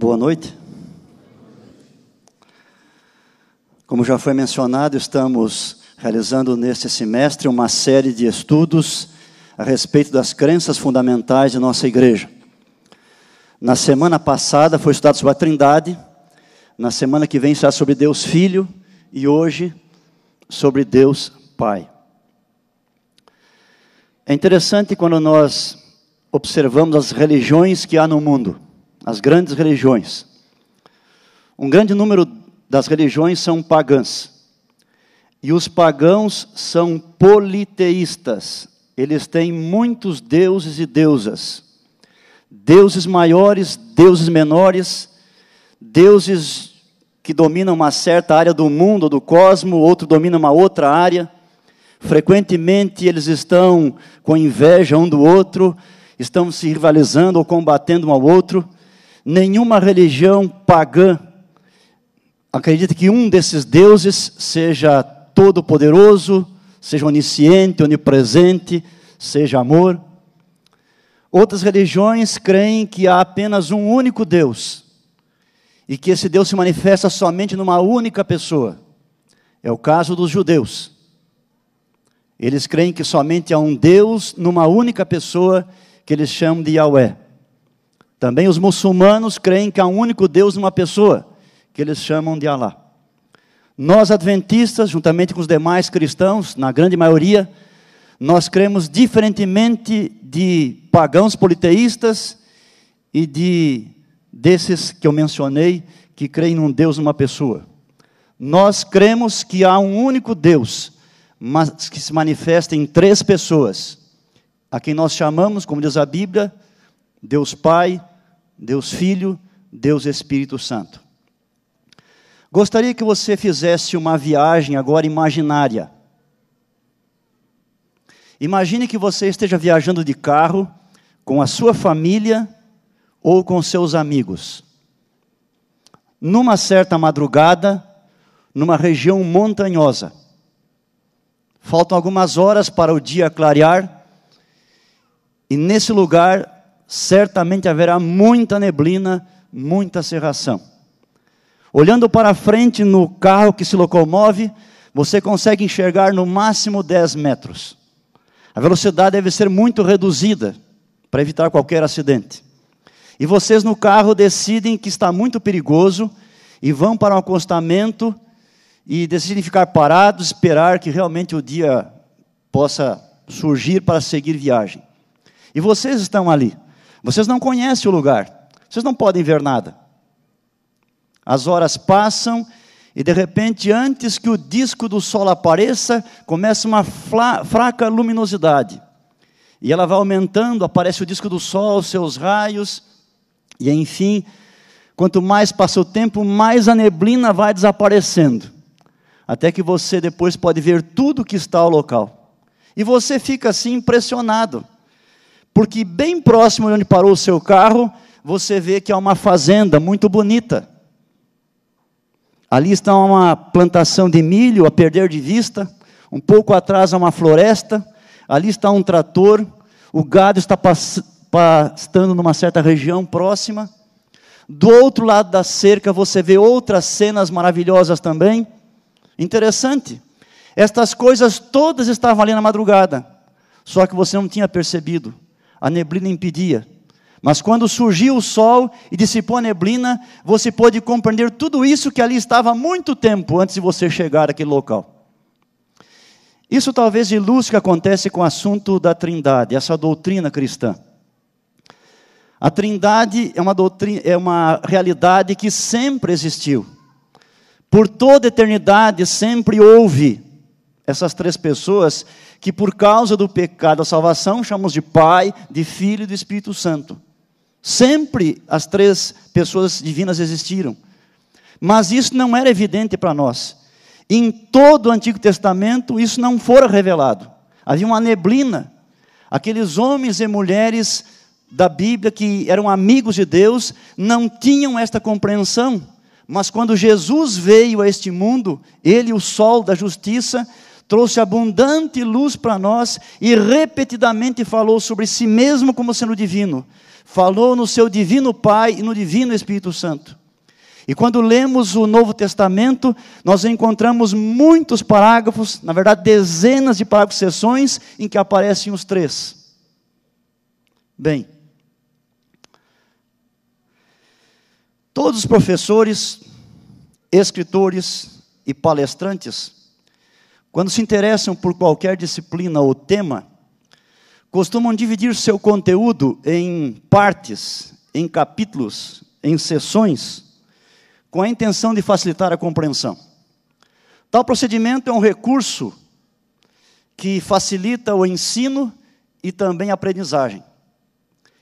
Boa noite. Como já foi mencionado, estamos realizando neste semestre uma série de estudos a respeito das crenças fundamentais de nossa igreja. Na semana passada foi estudado sobre a Trindade, na semana que vem será sobre Deus Filho e hoje sobre Deus Pai. É interessante quando nós observamos as religiões que há no mundo as grandes religiões. Um grande número das religiões são pagãs. E os pagãos são politeístas. Eles têm muitos deuses e deusas. Deuses maiores, deuses menores, deuses que dominam uma certa área do mundo, do cosmo, outro domina uma outra área. Frequentemente eles estão com inveja um do outro, estão se rivalizando ou combatendo um ao outro nenhuma religião pagã acredita que um desses deuses seja todo-poderoso, seja onisciente, onipresente, seja amor. Outras religiões creem que há apenas um único Deus e que esse Deus se manifesta somente numa única pessoa. É o caso dos judeus. Eles creem que somente há um Deus numa única pessoa que eles chamam de Yahweh. Também os muçulmanos creem que há um único Deus numa pessoa, que eles chamam de Alá. Nós, adventistas, juntamente com os demais cristãos, na grande maioria, nós cremos diferentemente de pagãos politeístas e de desses que eu mencionei, que creem num Deus numa pessoa. Nós cremos que há um único Deus, mas que se manifesta em três pessoas, a quem nós chamamos, como diz a Bíblia, Deus Pai, Deus Filho, Deus Espírito Santo. Gostaria que você fizesse uma viagem agora imaginária. Imagine que você esteja viajando de carro com a sua família ou com seus amigos. Numa certa madrugada, numa região montanhosa. Faltam algumas horas para o dia clarear, e nesse lugar certamente haverá muita neblina, muita cerração. Olhando para frente no carro que se locomove, você consegue enxergar no máximo 10 metros. A velocidade deve ser muito reduzida para evitar qualquer acidente. E vocês no carro decidem que está muito perigoso e vão para um acostamento e decidem ficar parados, esperar que realmente o dia possa surgir para seguir viagem. E vocês estão ali. Vocês não conhecem o lugar, vocês não podem ver nada. As horas passam e de repente, antes que o disco do sol apareça, começa uma fraca luminosidade. E ela vai aumentando, aparece o disco do sol, seus raios, e enfim, quanto mais passa o tempo, mais a neblina vai desaparecendo. Até que você depois pode ver tudo que está ao local. E você fica assim impressionado. Porque bem próximo de onde parou o seu carro, você vê que há uma fazenda muito bonita. Ali está uma plantação de milho a perder de vista. Um pouco atrás há uma floresta. Ali está um trator. O gado está pastando numa certa região próxima. Do outro lado da cerca você vê outras cenas maravilhosas também. Interessante. Estas coisas todas estavam ali na madrugada, só que você não tinha percebido a neblina impedia. Mas quando surgiu o sol e dissipou a neblina, você pôde compreender tudo isso que ali estava há muito tempo antes de você chegar àquele local. Isso talvez ilustre o que acontece com o assunto da Trindade, essa doutrina cristã. A Trindade é uma doutrina, é uma realidade que sempre existiu. Por toda eternidade sempre houve essas três pessoas que por causa do pecado da salvação chamamos de Pai, de Filho e de Espírito Santo. Sempre as três pessoas divinas existiram. Mas isso não era evidente para nós. Em todo o Antigo Testamento isso não fora revelado. Havia uma neblina. Aqueles homens e mulheres da Bíblia que eram amigos de Deus não tinham esta compreensão. Mas quando Jesus veio a este mundo, ele, o sol da justiça, trouxe abundante luz para nós e repetidamente falou sobre si mesmo como sendo divino. Falou no seu divino Pai e no divino Espírito Santo. E quando lemos o Novo Testamento, nós encontramos muitos parágrafos, na verdade, dezenas de parágrafos, sessões, em que aparecem os três. Bem, todos os professores, escritores e palestrantes, quando se interessam por qualquer disciplina ou tema, costumam dividir seu conteúdo em partes, em capítulos, em sessões com a intenção de facilitar a compreensão. Tal procedimento é um recurso que facilita o ensino e também a aprendizagem.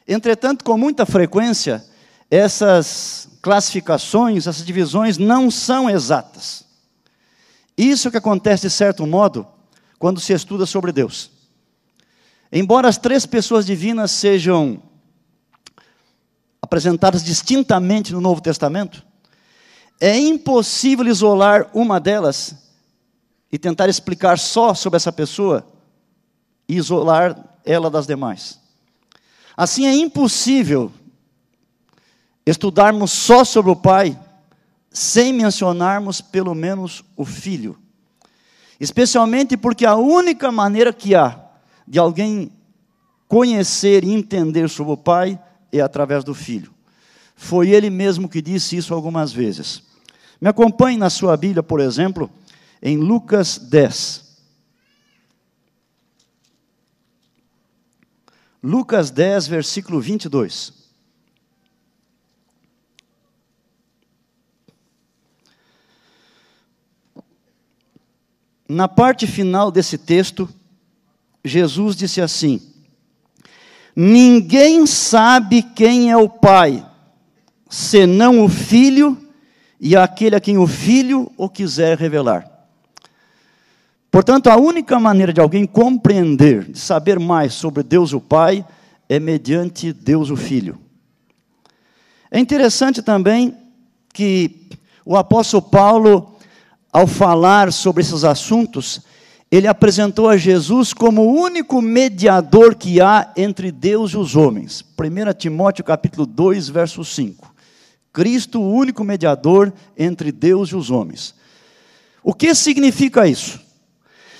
Entretanto, com muita frequência, essas classificações, essas divisões não são exatas. Isso que acontece de certo modo quando se estuda sobre Deus. Embora as três pessoas divinas sejam apresentadas distintamente no Novo Testamento, é impossível isolar uma delas e tentar explicar só sobre essa pessoa e isolar ela das demais. Assim é impossível estudarmos só sobre o Pai sem mencionarmos pelo menos o Filho. Especialmente porque a única maneira que há de alguém conhecer e entender sobre o Pai é através do Filho. Foi ele mesmo que disse isso algumas vezes. Me acompanhe na sua Bíblia, por exemplo, em Lucas 10. Lucas 10, versículo 22. Na parte final desse texto, Jesus disse assim: Ninguém sabe quem é o Pai, senão o Filho e aquele a quem o filho o quiser revelar. Portanto, a única maneira de alguém compreender, de saber mais sobre Deus o Pai, é mediante Deus o Filho. É interessante também que o apóstolo Paulo, ao falar sobre esses assuntos, ele apresentou a Jesus como o único mediador que há entre Deus e os homens. 1 Timóteo capítulo 2, verso 5. Cristo, o único mediador entre Deus e os homens. O que significa isso?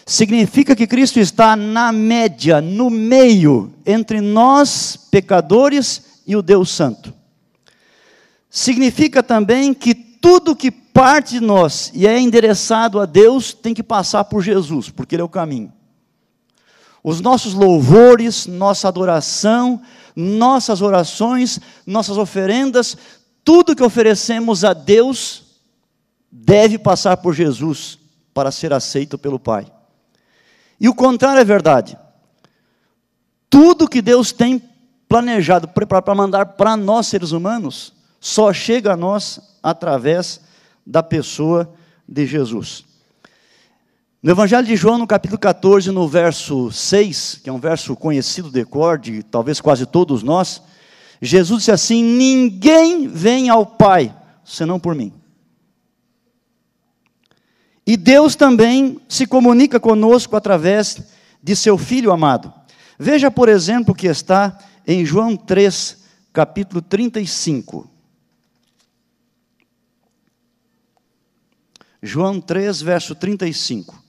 Significa que Cristo está na média, no meio, entre nós, pecadores, e o Deus Santo. Significa também que tudo que parte de nós e é endereçado a Deus tem que passar por Jesus, porque Ele é o caminho. Os nossos louvores, nossa adoração, nossas orações, nossas oferendas, tudo que oferecemos a Deus deve passar por Jesus para ser aceito pelo Pai. E o contrário é verdade. Tudo que Deus tem planejado para mandar para nós seres humanos só chega a nós através da pessoa de Jesus. No Evangelho de João, no capítulo 14, no verso 6, que é um verso conhecido de cor de talvez quase todos nós, Jesus disse assim: Ninguém vem ao Pai senão por mim. E Deus também se comunica conosco através de seu Filho amado. Veja, por exemplo, o que está em João 3, capítulo 35. João 3, verso 35.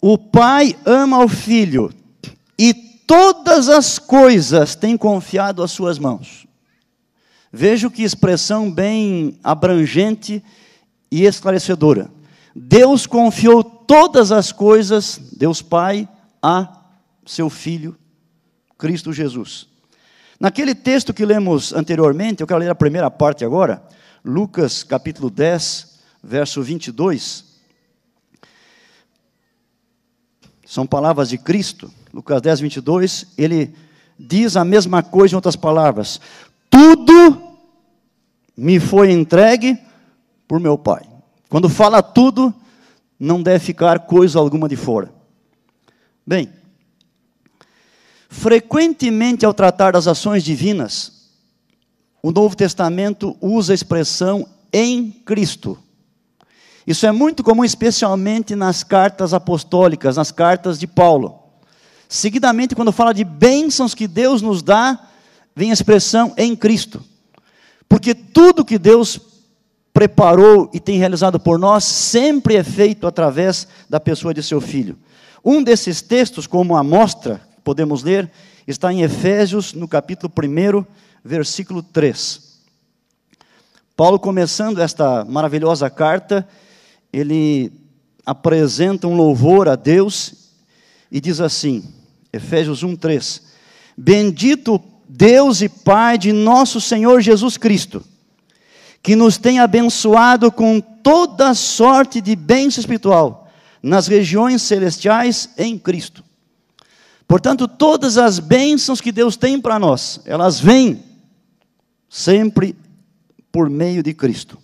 O Pai ama o Filho e todas as coisas tem confiado às suas mãos. Vejo que expressão bem abrangente e esclarecedora. Deus confiou todas as coisas, Deus Pai, a seu Filho, Cristo Jesus. Naquele texto que lemos anteriormente, eu quero ler a primeira parte agora, Lucas capítulo 10, verso 22. São palavras de Cristo. Lucas 10, 22, ele diz a mesma coisa em outras palavras: Tudo me foi entregue por meu Pai. Quando fala tudo, não deve ficar coisa alguma de fora. Bem, frequentemente ao tratar das ações divinas, o Novo Testamento usa a expressão em Cristo. Isso é muito comum, especialmente nas cartas apostólicas, nas cartas de Paulo. Seguidamente, quando fala de bênçãos que Deus nos dá, vem a expressão em Cristo. Porque tudo que Deus preparou e tem realizado por nós sempre é feito através da pessoa de seu filho. Um desses textos, como amostra, podemos ler, está em Efésios, no capítulo 1, versículo 3. Paulo, começando esta maravilhosa carta, ele apresenta um louvor a Deus e diz assim: Efésios 1:3. Bendito Deus e Pai de nosso Senhor Jesus Cristo, que nos tem abençoado com toda sorte de bênção espiritual nas regiões celestiais em Cristo. Portanto, todas as bênçãos que Deus tem para nós, elas vêm sempre por meio de Cristo.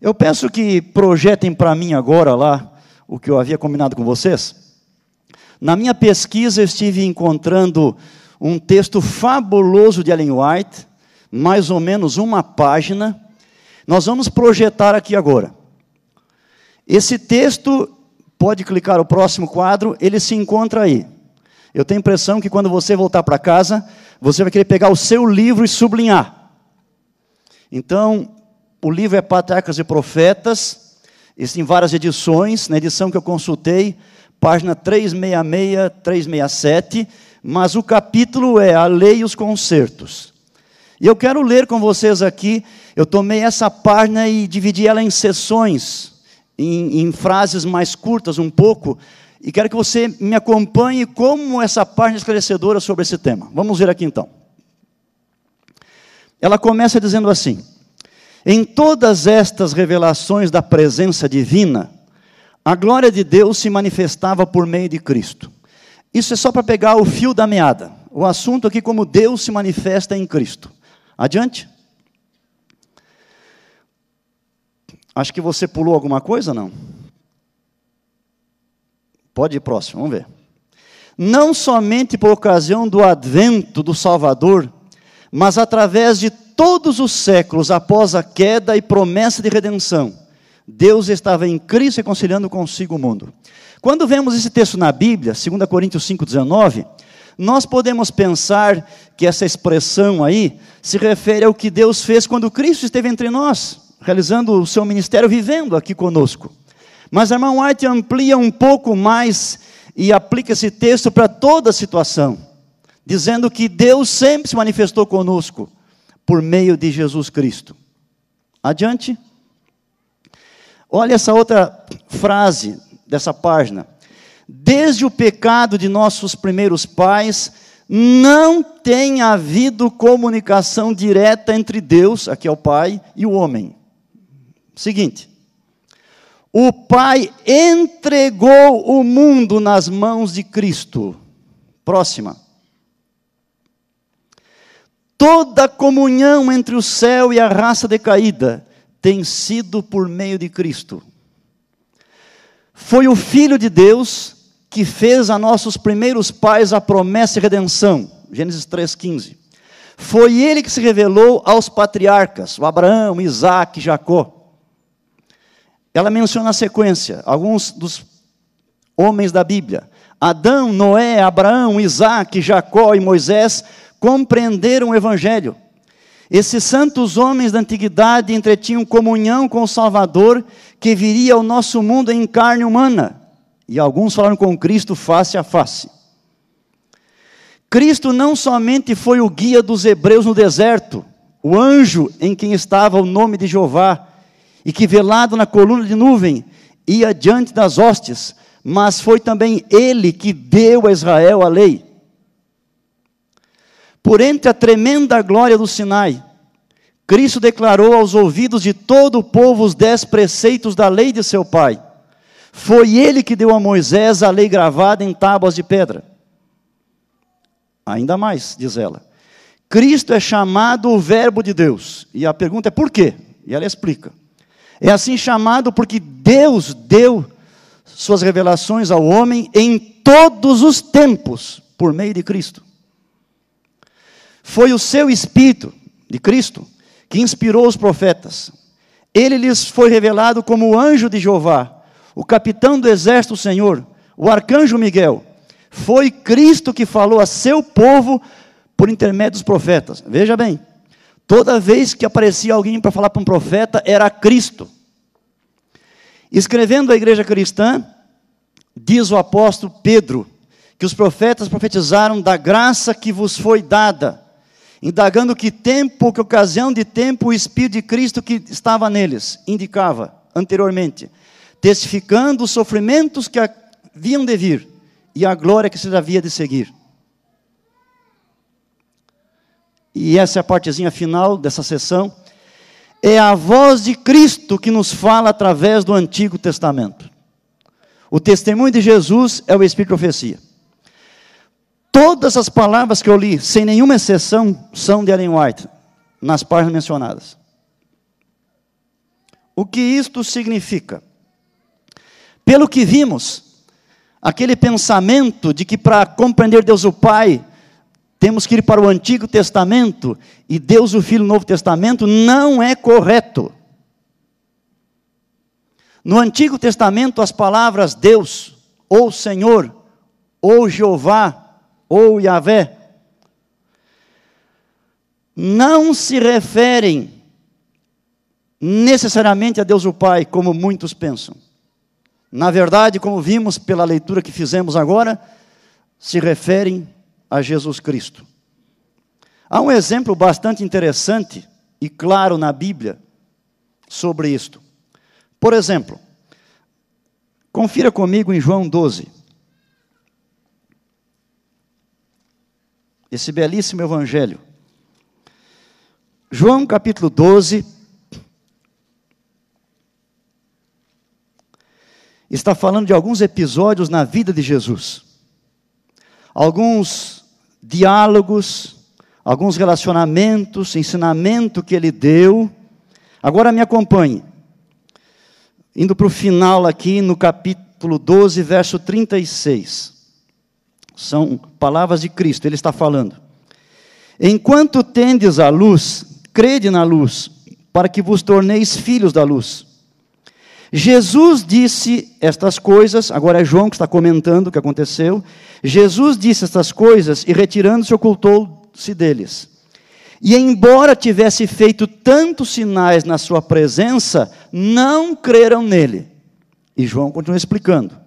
Eu peço que projetem para mim agora lá o que eu havia combinado com vocês. Na minha pesquisa, eu estive encontrando um texto fabuloso de Ellen White, mais ou menos uma página. Nós vamos projetar aqui agora. Esse texto, pode clicar o próximo quadro, ele se encontra aí. Eu tenho a impressão que quando você voltar para casa, você vai querer pegar o seu livro e sublinhar. Então, o livro é Patriarcas e Profetas, existem várias edições, na edição que eu consultei, página 366, 367, mas o capítulo é A Lei e os Concertos. E eu quero ler com vocês aqui, eu tomei essa página e dividi ela em sessões, em, em frases mais curtas um pouco, e quero que você me acompanhe como essa página esclarecedora sobre esse tema. Vamos ver aqui então. Ela começa dizendo assim: em todas estas revelações da presença divina, a glória de Deus se manifestava por meio de Cristo. Isso é só para pegar o fio da meada. O assunto aqui, como Deus se manifesta em Cristo. Adiante. Acho que você pulou alguma coisa, não? Pode ir próximo, vamos ver. Não somente por ocasião do advento do Salvador, mas através de todos os séculos após a queda e promessa de redenção, Deus estava em Cristo reconciliando consigo o mundo. Quando vemos esse texto na Bíblia, 2 Coríntios 5,19, nós podemos pensar que essa expressão aí se refere ao que Deus fez quando Cristo esteve entre nós, realizando o seu ministério, vivendo aqui conosco. Mas a irmã White amplia um pouco mais e aplica esse texto para toda a situação, dizendo que Deus sempre se manifestou conosco por meio de Jesus Cristo. Adiante. Olha essa outra frase dessa página. Desde o pecado de nossos primeiros pais, não tem havido comunicação direta entre Deus, aqui é o Pai, e o homem. Seguinte. O Pai entregou o mundo nas mãos de Cristo. Próxima. Toda comunhão entre o céu e a raça decaída tem sido por meio de Cristo. Foi o Filho de Deus que fez a nossos primeiros pais a promessa de redenção. Gênesis 3,15. Foi ele que se revelou aos patriarcas, o Abraão, Isaac, Jacó. Ela menciona a sequência, alguns dos homens da Bíblia. Adão, Noé, Abraão, Isaac, Jacó e Moisés compreenderam o Evangelho. Esses santos homens da antiguidade entretinham comunhão com o Salvador que viria ao nosso mundo em carne humana. E alguns falaram com Cristo face a face. Cristo não somente foi o guia dos hebreus no deserto, o anjo em quem estava o nome de Jeová, e que velado na coluna de nuvem ia diante das hostes, mas foi também ele que deu a Israel a lei. Por entre a tremenda glória do Sinai, Cristo declarou aos ouvidos de todo o povo os dez preceitos da lei de seu Pai. Foi ele que deu a Moisés a lei gravada em tábuas de pedra. Ainda mais, diz ela. Cristo é chamado o Verbo de Deus. E a pergunta é por quê? E ela explica. É assim chamado porque Deus deu suas revelações ao homem em todos os tempos, por meio de Cristo. Foi o seu Espírito, de Cristo, que inspirou os profetas. Ele lhes foi revelado como o anjo de Jeová, o capitão do exército do Senhor, o arcanjo Miguel. Foi Cristo que falou a seu povo por intermédio dos profetas. Veja bem, toda vez que aparecia alguém para falar para um profeta, era Cristo. Escrevendo à igreja cristã, diz o apóstolo Pedro, que os profetas profetizaram da graça que vos foi dada, indagando que tempo, que ocasião de tempo o Espírito de Cristo que estava neles indicava anteriormente, testificando os sofrimentos que haviam de vir e a glória que se havia de seguir. E essa é a partezinha final dessa sessão. É a voz de Cristo que nos fala através do Antigo Testamento. O testemunho de Jesus é o Espírito de profecia. Todas as palavras que eu li, sem nenhuma exceção, são de Ellen White, nas páginas mencionadas. O que isto significa? Pelo que vimos, aquele pensamento de que para compreender Deus o Pai, temos que ir para o Antigo Testamento e Deus o Filho no Novo Testamento, não é correto. No Antigo Testamento, as palavras Deus, ou Senhor, ou Jeová, ou Yahvé, não se referem necessariamente a Deus o Pai, como muitos pensam. Na verdade, como vimos pela leitura que fizemos agora, se referem a Jesus Cristo. Há um exemplo bastante interessante e claro na Bíblia sobre isto. Por exemplo, confira comigo em João 12. Esse belíssimo evangelho. João capítulo 12, está falando de alguns episódios na vida de Jesus. Alguns diálogos, alguns relacionamentos, ensinamento que ele deu. Agora me acompanhe. Indo para o final aqui no capítulo 12, verso 36. São palavras de Cristo, ele está falando. Enquanto tendes a luz, crede na luz, para que vos torneis filhos da luz. Jesus disse estas coisas, agora é João que está comentando o que aconteceu. Jesus disse estas coisas e, retirando-se, ocultou-se deles. E, embora tivesse feito tantos sinais na sua presença, não creram nele. E João continua explicando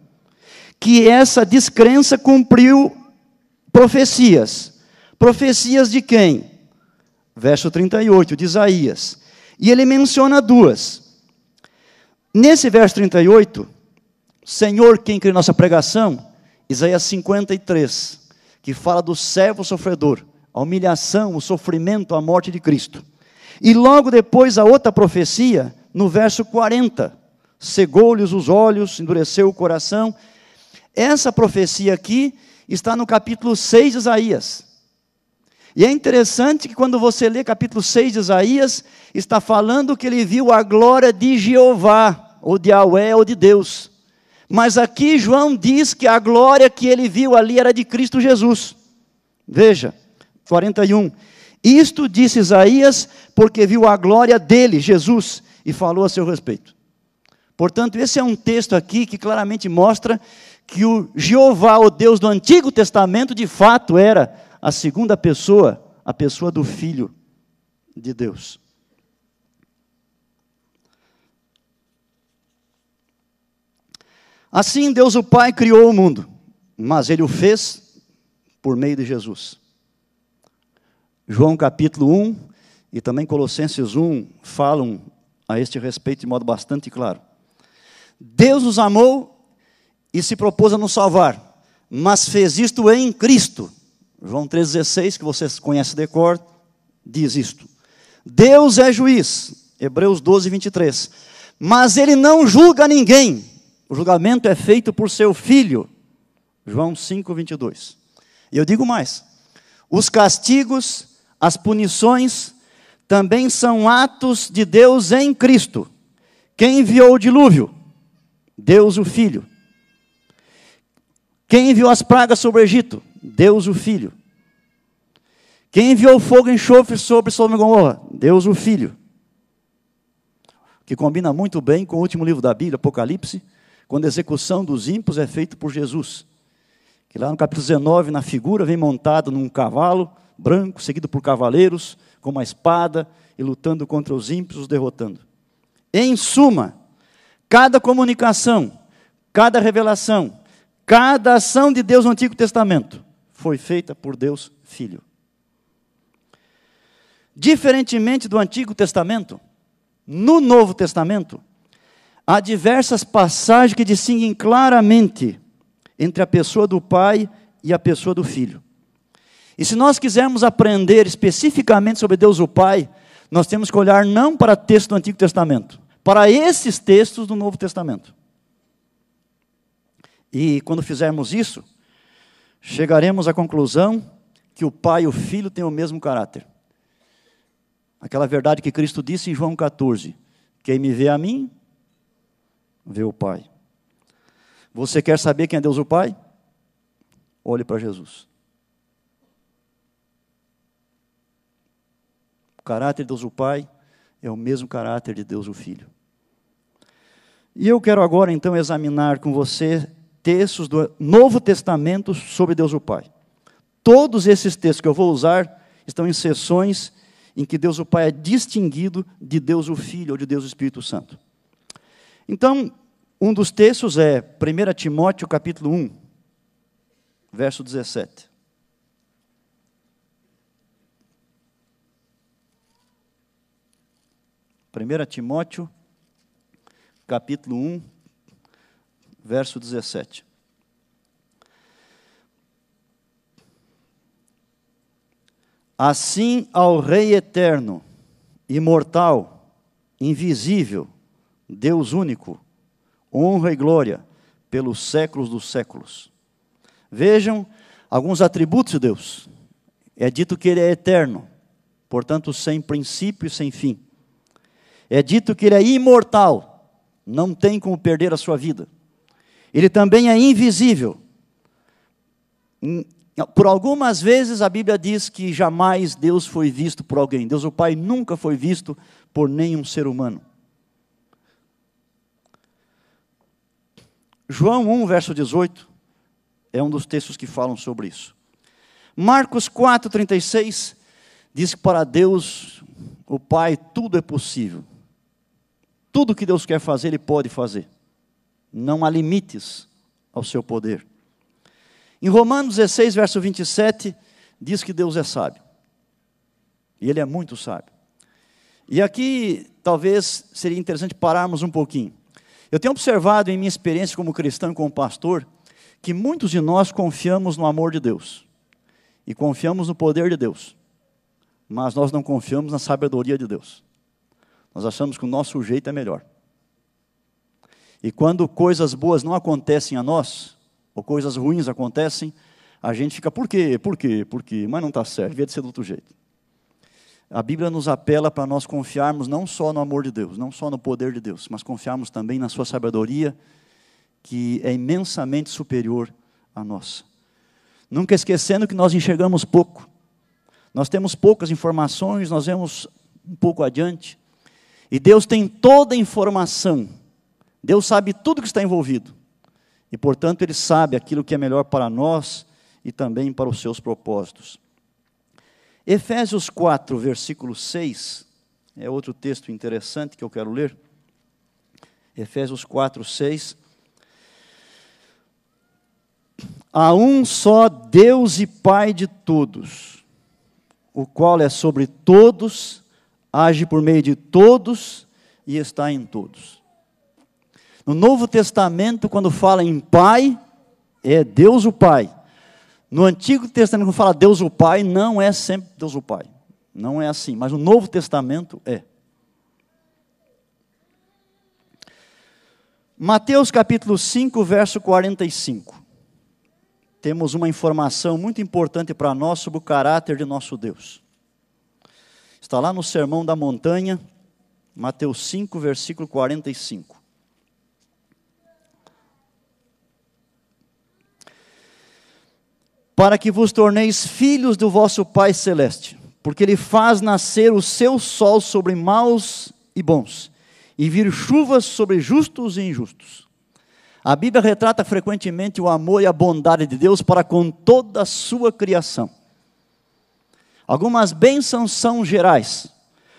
que essa descrença cumpriu profecias. Profecias de quem? Verso 38 de Isaías. E ele menciona duas. Nesse verso 38, Senhor, quem crê nossa pregação, Isaías 53, que fala do servo sofredor, a humilhação, o sofrimento, a morte de Cristo. E logo depois a outra profecia, no verso 40, cegou-lhes os olhos, endureceu o coração. Essa profecia aqui está no capítulo 6 de Isaías. E é interessante que quando você lê capítulo 6 de Isaías, está falando que ele viu a glória de Jeová, ou de Yahweh, ou de Deus. Mas aqui João diz que a glória que ele viu ali era de Cristo Jesus. Veja, 41. Isto disse Isaías, porque viu a glória dele, Jesus, e falou a seu respeito. Portanto, esse é um texto aqui que claramente mostra que o Jeová, o Deus do Antigo Testamento, de fato era a segunda pessoa, a pessoa do Filho de Deus. Assim Deus o Pai criou o mundo, mas ele o fez por meio de Jesus. João capítulo 1 e também Colossenses 1 falam a este respeito de modo bastante claro. Deus nos amou e se propôs a nos salvar, mas fez isto em Cristo João 3,16, que vocês conhecem de cor, diz isto. Deus é juiz, Hebreus 12, 23. Mas ele não julga ninguém. O julgamento é feito por seu filho. João 5, 22. E eu digo mais: os castigos, as punições, também são atos de Deus em Cristo. Quem enviou o dilúvio? Deus o Filho. Quem enviou as pragas sobre o Egito? Deus o Filho. Quem enviou fogo e enxofre sobre Sodoma e Gomorra? Deus o Filho. que combina muito bem com o último livro da Bíblia, Apocalipse, quando a execução dos ímpios é feita por Jesus. Que lá no capítulo 19, na figura, vem montado num cavalo branco, seguido por cavaleiros, com uma espada e lutando contra os ímpios, os derrotando. Em suma, cada comunicação, cada revelação, cada ação de Deus no Antigo Testamento foi feita por Deus Filho. Diferentemente do Antigo Testamento, no Novo Testamento, há diversas passagens que distinguem claramente entre a pessoa do Pai e a pessoa do Filho. E se nós quisermos aprender especificamente sobre Deus o Pai, nós temos que olhar não para textos do Antigo Testamento, para esses textos do Novo Testamento. E quando fizermos isso, chegaremos à conclusão que o Pai e o Filho têm o mesmo caráter. Aquela verdade que Cristo disse em João 14: Quem me vê a mim, vê o Pai. Você quer saber quem é Deus o Pai? Olhe para Jesus. O caráter de Deus o Pai é o mesmo caráter de Deus o Filho. E eu quero agora então examinar com você textos do Novo Testamento sobre Deus o Pai. Todos esses textos que eu vou usar estão em sessões em que Deus o Pai é distinguido de Deus o Filho ou de Deus o Espírito Santo. Então, um dos textos é 1 Timóteo capítulo 1, verso 17. Primeira Timóteo, capítulo 1, verso 17. Assim ao Rei eterno, imortal, invisível, Deus único, honra e glória pelos séculos dos séculos. Vejam alguns atributos de Deus. É dito que Ele é eterno, portanto, sem princípio e sem fim. É dito que Ele é imortal, não tem como perder a sua vida. Ele também é invisível, por algumas vezes a Bíblia diz que jamais Deus foi visto por alguém. Deus o Pai nunca foi visto por nenhum ser humano. João 1, verso 18, é um dos textos que falam sobre isso. Marcos 4, 36 diz que para Deus, o Pai, tudo é possível. Tudo que Deus quer fazer, Ele pode fazer. Não há limites ao seu poder. Em Romanos 16, verso 27, diz que Deus é sábio. E Ele é muito sábio. E aqui, talvez, seria interessante pararmos um pouquinho. Eu tenho observado em minha experiência como cristão e como pastor, que muitos de nós confiamos no amor de Deus. E confiamos no poder de Deus. Mas nós não confiamos na sabedoria de Deus. Nós achamos que o nosso jeito é melhor. E quando coisas boas não acontecem a nós, ou coisas ruins acontecem, a gente fica, por quê? Por quê? Por quê? Mas não está certo, devia ser do outro jeito. A Bíblia nos apela para nós confiarmos não só no amor de Deus, não só no poder de Deus, mas confiarmos também na sua sabedoria, que é imensamente superior à nossa. Nunca esquecendo que nós enxergamos pouco. Nós temos poucas informações, nós vemos um pouco adiante. E Deus tem toda a informação. Deus sabe tudo que está envolvido. E, portanto, Ele sabe aquilo que é melhor para nós e também para os seus propósitos. Efésios 4, versículo 6, é outro texto interessante que eu quero ler. Efésios 4, 6. Há um só Deus e Pai de todos, o qual é sobre todos, age por meio de todos e está em todos. No Novo Testamento, quando fala em Pai, é Deus o Pai. No Antigo Testamento, quando fala Deus o Pai, não é sempre Deus o Pai. Não é assim, mas no Novo Testamento é. Mateus capítulo 5, verso 45. Temos uma informação muito importante para nós sobre o caráter de nosso Deus. Está lá no Sermão da Montanha, Mateus 5, versículo 45. Para que vos torneis filhos do vosso Pai Celeste, porque Ele faz nascer o seu sol sobre maus e bons, e vir chuvas sobre justos e injustos. A Bíblia retrata frequentemente o amor e a bondade de Deus para com toda a sua criação. Algumas bênçãos são gerais.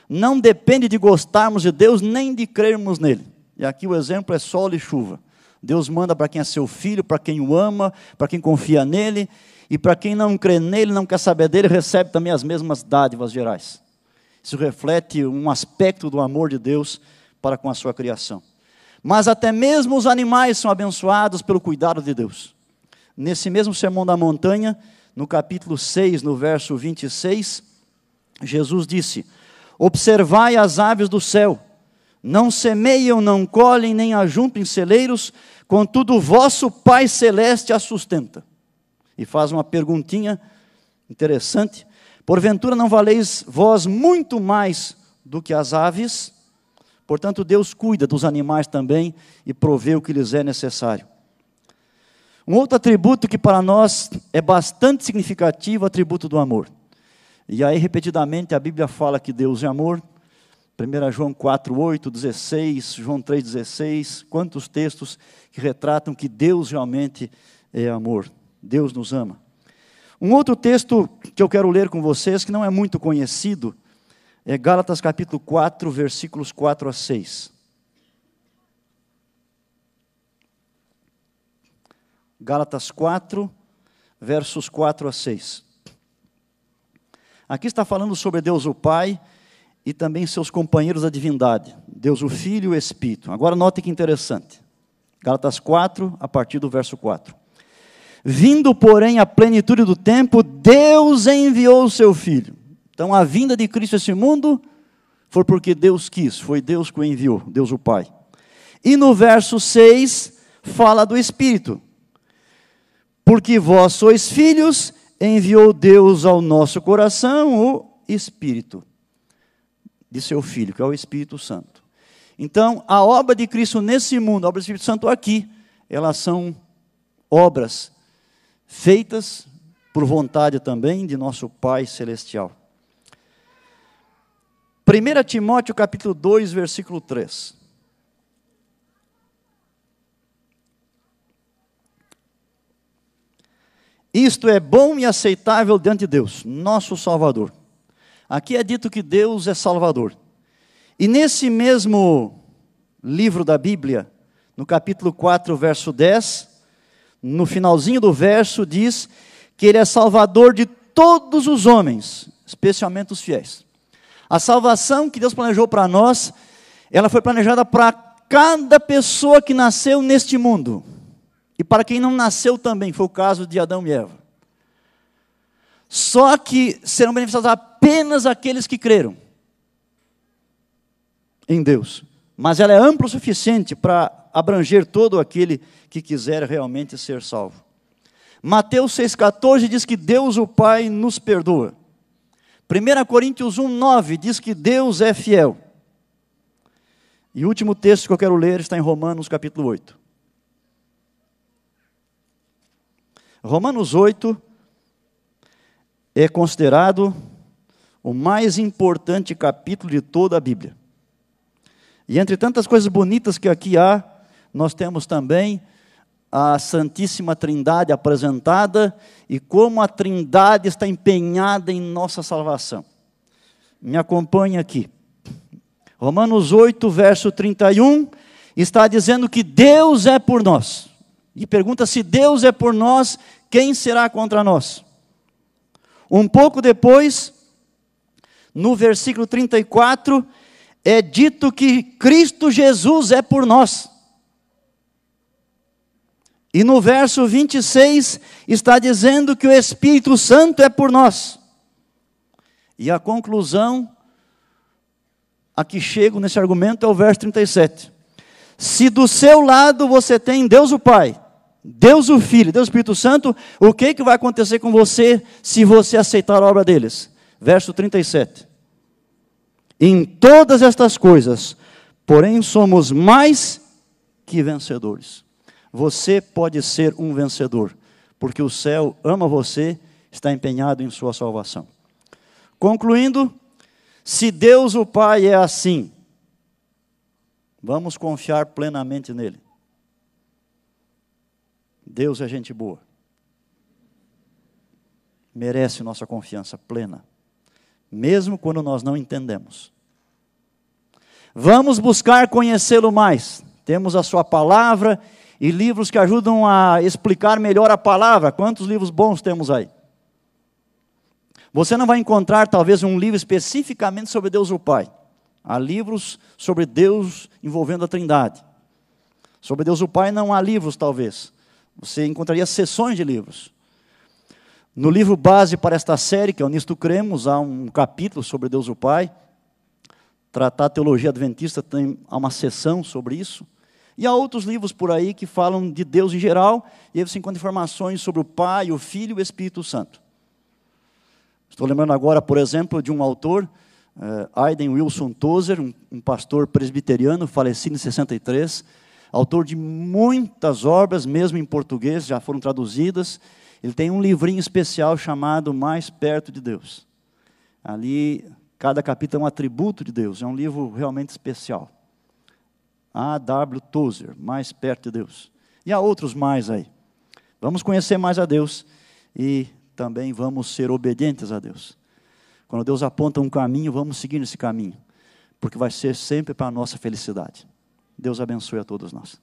Não depende de gostarmos de Deus nem de crermos nele. E aqui o exemplo é sol e chuva. Deus manda para quem é seu filho, para quem o ama, para quem confia nele, e para quem não crê nele, não quer saber dele, recebe também as mesmas dádivas gerais. Isso reflete um aspecto do amor de Deus para com a sua criação. Mas até mesmo os animais são abençoados pelo cuidado de Deus. Nesse mesmo Sermão da Montanha, no capítulo 6, no verso 26, Jesus disse: Observai as aves do céu, não semeiam, não colhem, nem ajuntam em celeiros, contudo o vosso Pai Celeste as sustenta. E faz uma perguntinha interessante: Porventura não valeis vós muito mais do que as aves? Portanto, Deus cuida dos animais também e provê o que lhes é necessário. Um outro atributo que para nós é bastante significativo, o atributo do amor. E aí, repetidamente, a Bíblia fala que Deus é amor. 1 João 4, 8, 16, João 3, 16. Quantos textos que retratam que Deus realmente é amor. Deus nos ama. Um outro texto que eu quero ler com vocês, que não é muito conhecido, é Gálatas capítulo 4, versículos 4 a 6. Gálatas 4, versos 4 a 6. Aqui está falando sobre Deus o Pai e também seus companheiros da divindade, Deus o Filho e o Espírito. Agora note que interessante. Gálatas 4, a partir do verso 4. Vindo, porém, a plenitude do tempo, Deus enviou o seu Filho então a vinda de Cristo a esse mundo foi porque Deus quis, foi Deus que o enviou, Deus o Pai. E no verso 6 fala do Espírito. Porque vós sois filhos, enviou Deus ao nosso coração o Espírito de seu Filho, que é o Espírito Santo. Então, a obra de Cristo nesse mundo, a obra do Espírito Santo aqui, elas são obras feitas por vontade também de nosso Pai Celestial. 1 Timóteo capítulo 2, versículo 3. Isto é bom e aceitável diante de Deus, nosso Salvador. Aqui é dito que Deus é Salvador. E nesse mesmo livro da Bíblia, no capítulo 4, verso 10, no finalzinho do verso, diz que Ele é Salvador de todos os homens, especialmente os fiéis. A salvação que Deus planejou para nós, ela foi planejada para cada pessoa que nasceu neste mundo. E para quem não nasceu também, foi o caso de Adão e Eva. Só que serão beneficiados apenas aqueles que creram em Deus. Mas ela é ampla o suficiente para abranger todo aquele que quiser realmente ser salvo. Mateus 6,14 diz que Deus, o Pai, nos perdoa. 1 Coríntios 1, 9 diz que Deus é fiel. E o último texto que eu quero ler está em Romanos capítulo 8. Romanos 8 é considerado o mais importante capítulo de toda a Bíblia. E entre tantas coisas bonitas que aqui há, nós temos também a Santíssima Trindade apresentada e como a Trindade está empenhada em nossa salvação. Me acompanhe aqui. Romanos 8, verso 31, está dizendo que Deus é por nós. E pergunta se Deus é por nós, quem será contra nós? Um pouco depois, no versículo 34, é dito que Cristo Jesus é por nós. E no verso 26 está dizendo que o Espírito Santo é por nós. E a conclusão a que chego nesse argumento é o verso 37. Se do seu lado você tem Deus o Pai, Deus o Filho, Deus o Espírito Santo, o que, que vai acontecer com você se você aceitar a obra deles? Verso 37. Em todas estas coisas, porém, somos mais que vencedores você pode ser um vencedor, porque o céu ama você, está empenhado em sua salvação. Concluindo, se Deus o Pai é assim, Vamos confiar plenamente nele. Deus é gente boa. Merece nossa confiança plena, mesmo quando nós não entendemos. Vamos buscar conhecê-lo mais. Temos a sua palavra e livros que ajudam a explicar melhor a palavra. Quantos livros bons temos aí? Você não vai encontrar talvez um livro especificamente sobre Deus o Pai. Há livros sobre Deus envolvendo a Trindade. Sobre Deus o Pai não há livros, talvez. Você encontraria sessões de livros. No livro base para esta série, que é o Nisto Cremos, há um capítulo sobre Deus o Pai. Tratar a Teologia Adventista tem uma sessão sobre isso. E há outros livros por aí que falam de Deus em geral, e aí você encontra informações sobre o Pai, o Filho e o Espírito Santo. Estou lembrando agora, por exemplo, de um autor, uh, Aiden Wilson Tozer, um, um pastor presbiteriano, falecido em 63, autor de muitas obras, mesmo em português, já foram traduzidas. Ele tem um livrinho especial chamado Mais Perto de Deus. Ali, cada capítulo é um atributo de Deus, é um livro realmente especial. A.W. Tozer, Mais Perto de Deus. E há outros mais aí. Vamos conhecer mais a Deus e também vamos ser obedientes a Deus. Quando Deus aponta um caminho, vamos seguir nesse caminho, porque vai ser sempre para a nossa felicidade. Deus abençoe a todos nós.